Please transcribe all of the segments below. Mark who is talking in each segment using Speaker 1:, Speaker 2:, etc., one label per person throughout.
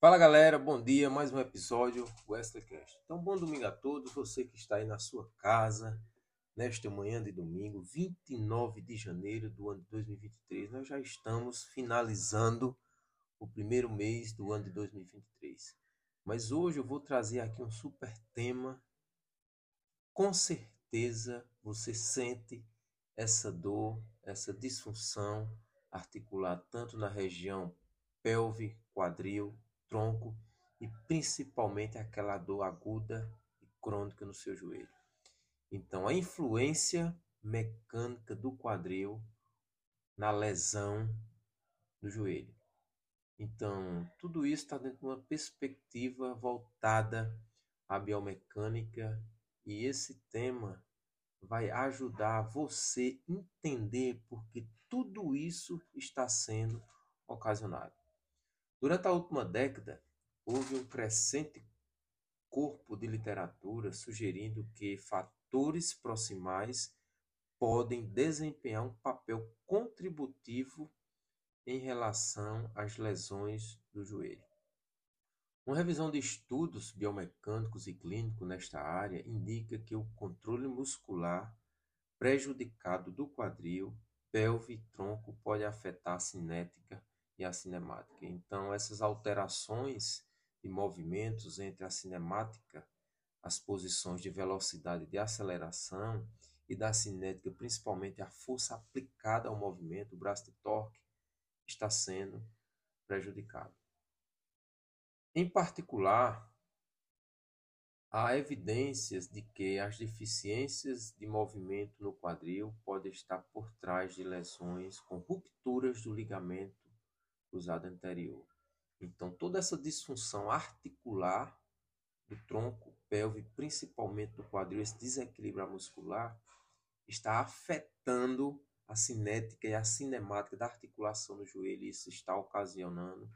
Speaker 1: Fala galera, bom dia, mais um episódio Wesleycast. Então, bom domingo a todos, você que está aí na sua casa, nesta manhã de domingo, 29 de janeiro do ano de 2023. Nós já estamos finalizando o primeiro mês do ano de 2023. Mas hoje eu vou trazer aqui um super tema. Com certeza você sente essa dor, essa disfunção articular tanto na região pelve, quadril, tronco e principalmente aquela dor aguda e crônica no seu joelho. Então, a influência mecânica do quadril na lesão do joelho. Então, tudo isso está dentro de uma perspectiva voltada à biomecânica e esse tema vai ajudar você entender porque tudo isso está sendo ocasionado. Durante a última década, houve um crescente corpo de literatura sugerindo que fatores proximais podem desempenhar um papel contributivo em relação às lesões do joelho. Uma revisão de estudos biomecânicos e clínicos nesta área indica que o controle muscular prejudicado do quadril, pelve e tronco pode afetar a cinética e a cinemática. Então, essas alterações de movimentos entre a cinemática, as posições de velocidade de aceleração e da cinética, principalmente a força aplicada ao movimento, o braço de torque, está sendo prejudicado. Em particular, há evidências de que as deficiências de movimento no quadril podem estar por trás de lesões com rupturas do ligamento cruzado anterior. Então, toda essa disfunção articular do tronco, pelve, principalmente do quadril, esse desequilíbrio muscular, está afetando a cinética e a cinemática da articulação do joelho. Isso está ocasionando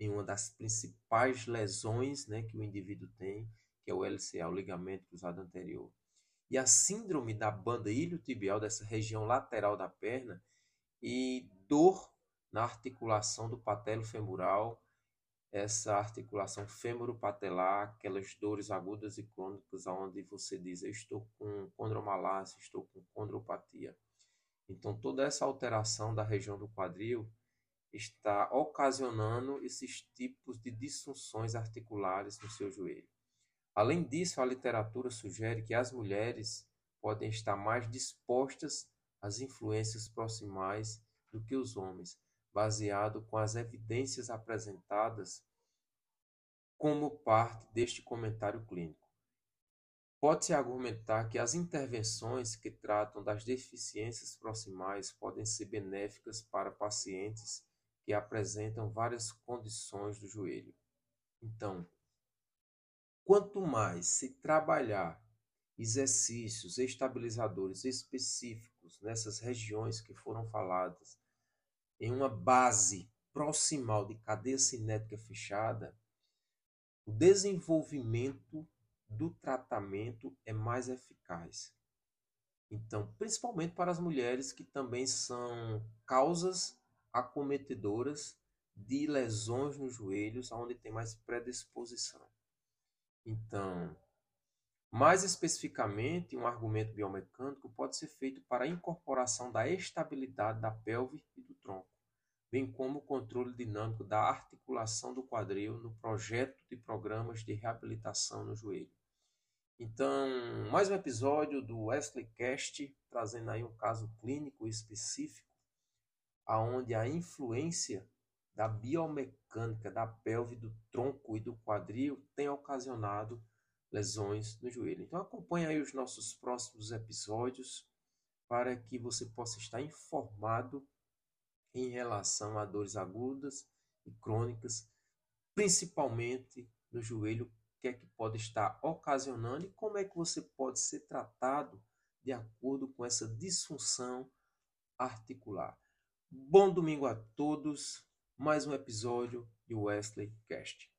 Speaker 1: em uma das principais lesões né, que o indivíduo tem, que é o LCA, o ligamento cruzado anterior. E a síndrome da banda iliotibial, dessa região lateral da perna, e dor na articulação do patelo femoral, essa articulação fêmuro-patelar, aquelas dores agudas e crônicas onde você diz eu estou com condromalácia, estou com condropatia. Então toda essa alteração da região do quadril está ocasionando esses tipos de disfunções articulares no seu joelho. Além disso, a literatura sugere que as mulheres podem estar mais dispostas às influências proximais do que os homens, baseado com as evidências apresentadas como parte deste comentário clínico. Pode-se argumentar que as intervenções que tratam das deficiências proximais podem ser benéficas para pacientes que apresentam várias condições do joelho. Então, quanto mais se trabalhar exercícios estabilizadores específicos nessas regiões que foram faladas em uma base proximal de cadeia cinética fechada, o desenvolvimento do tratamento é mais eficaz. Então, principalmente para as mulheres que também são causas acometedoras de lesões nos joelhos, onde tem mais predisposição. Então, mais especificamente, um argumento biomecânico pode ser feito para a incorporação da estabilidade da pelve e do tronco, bem como o controle dinâmico da articulação do quadril no projeto de programas de reabilitação no joelho. Então, mais um episódio do Wesley Cast, trazendo aí um caso clínico específico aonde a influência da biomecânica da pelve, do tronco e do quadril tem ocasionado lesões no joelho. Então acompanhe aí os nossos próximos episódios para que você possa estar informado em relação a dores agudas e crônicas, principalmente no joelho, que é que pode estar ocasionando e como é que você pode ser tratado de acordo com essa disfunção articular. Bom domingo a todos. Mais um episódio de Wesley Cast.